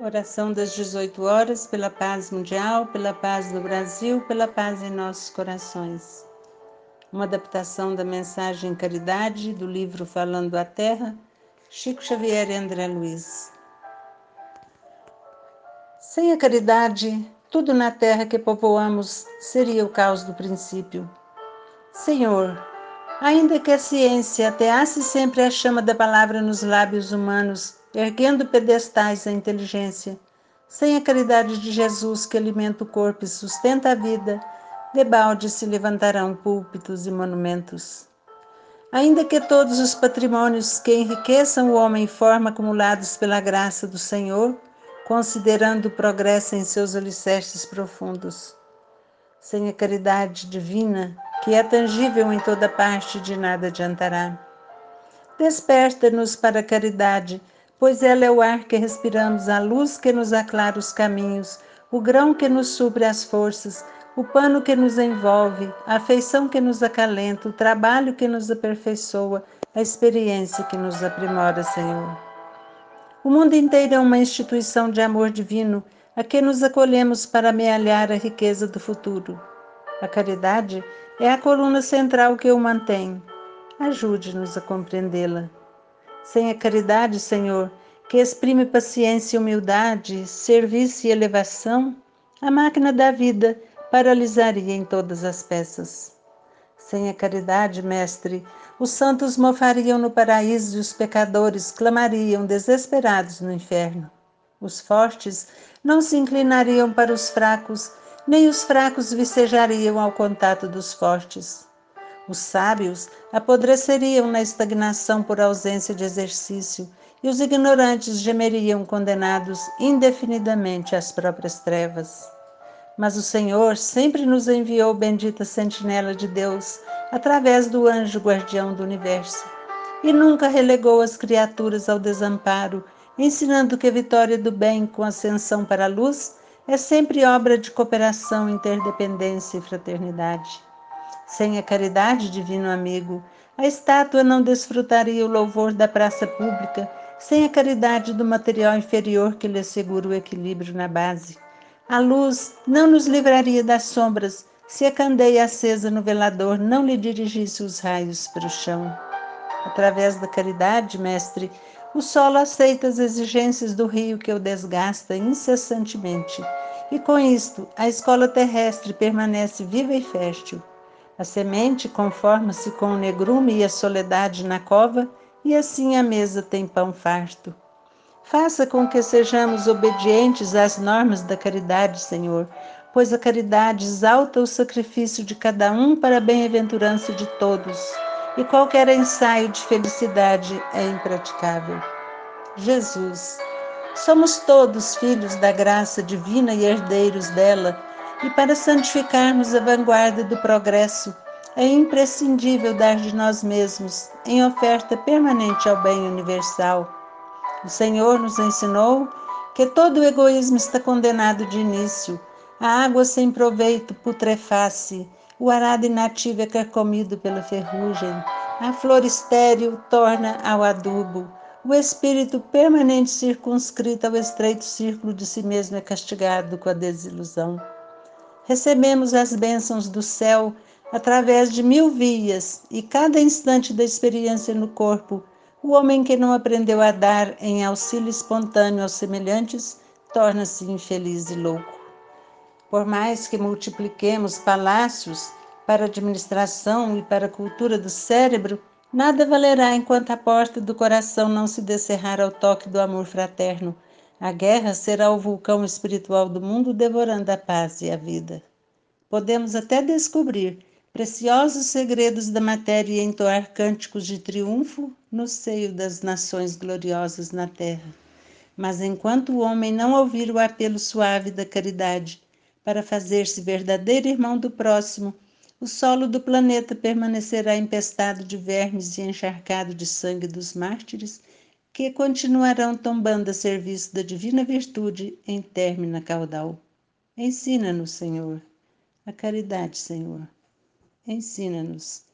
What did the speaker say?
Oração das 18 horas pela paz mundial, pela paz no Brasil, pela paz em nossos corações. Uma adaptação da mensagem Caridade do livro Falando à Terra, Chico Xavier e André Luiz. Sem a caridade, tudo na terra que povoamos seria o caos do princípio. Senhor, ainda que a ciência ateasse sempre a chama da palavra nos lábios humanos, erguendo pedestais à inteligência. Sem a caridade de Jesus que alimenta o corpo e sustenta a vida, debalde se levantarão púlpitos e monumentos. Ainda que todos os patrimônios que enriqueçam o homem forma acumulados pela graça do Senhor, considerando o progresso em seus alicerces profundos. Sem a caridade divina, que é tangível em toda parte, de nada adiantará. Desperta-nos para a caridade, pois ela é o ar que respiramos, a luz que nos aclara os caminhos, o grão que nos supre as forças, o pano que nos envolve, a afeição que nos acalenta, o trabalho que nos aperfeiçoa, a experiência que nos aprimora, Senhor. O mundo inteiro é uma instituição de amor divino a que nos acolhemos para amealhar a riqueza do futuro. A caridade é a coluna central que o mantém. Ajude-nos a compreendê-la. Sem a caridade, Senhor, que exprime paciência e humildade, serviço e elevação, a máquina da vida paralisaria em todas as peças. Sem a caridade, Mestre, os santos mofariam no paraíso e os pecadores clamariam desesperados no inferno. Os fortes não se inclinariam para os fracos, nem os fracos vicejariam ao contato dos fortes. Os sábios apodreceriam na estagnação por ausência de exercício, e os ignorantes gemeriam condenados indefinidamente às próprias trevas. Mas o Senhor sempre nos enviou bendita sentinela de Deus, através do anjo guardião do universo, e nunca relegou as criaturas ao desamparo, ensinando que a vitória do bem com ascensão para a luz é sempre obra de cooperação, interdependência e fraternidade. Sem a caridade, divino amigo, a estátua não desfrutaria o louvor da praça pública, sem a caridade do material inferior que lhe assegura o equilíbrio na base. A luz não nos livraria das sombras se a candeia acesa no velador não lhe dirigisse os raios para o chão. Através da caridade, mestre, o solo aceita as exigências do rio que o desgasta incessantemente, e com isto a escola terrestre permanece viva e fértil. A semente conforma-se com o negrume e a soledade na cova, e assim a mesa tem pão farto. Faça com que sejamos obedientes às normas da caridade, Senhor, pois a caridade exalta o sacrifício de cada um para a bem-aventurança de todos, e qualquer ensaio de felicidade é impraticável. Jesus, somos todos filhos da graça divina e herdeiros dela e para santificarmos a vanguarda do progresso, é imprescindível dar de nós mesmos em oferta permanente ao bem universal. O Senhor nos ensinou que todo o egoísmo está condenado de início. A água sem proveito putreface, o arado inativo é carcomido pela ferrugem, a flor estéril torna ao adubo, o espírito permanente circunscrito ao estreito círculo de si mesmo é castigado com a desilusão recebemos as bênçãos do céu através de mil vias e cada instante da experiência no corpo. O homem que não aprendeu a dar em auxílio espontâneo aos semelhantes torna-se infeliz e louco. Por mais que multipliquemos palácios para administração e para cultura do cérebro, nada valerá enquanto a porta do coração não se descerrar ao toque do amor fraterno a guerra será o vulcão espiritual do mundo devorando a paz e a vida. Podemos até descobrir preciosos segredos da matéria e entoar cânticos de triunfo no seio das nações gloriosas na terra. Mas enquanto o homem não ouvir o apelo suave da caridade para fazer-se verdadeiro irmão do próximo, o solo do planeta permanecerá empestado de vermes e encharcado de sangue dos mártires que continuarão tombando a serviço da divina virtude em términa caudal. Ensina-nos, Senhor, a caridade, Senhor. Ensina-nos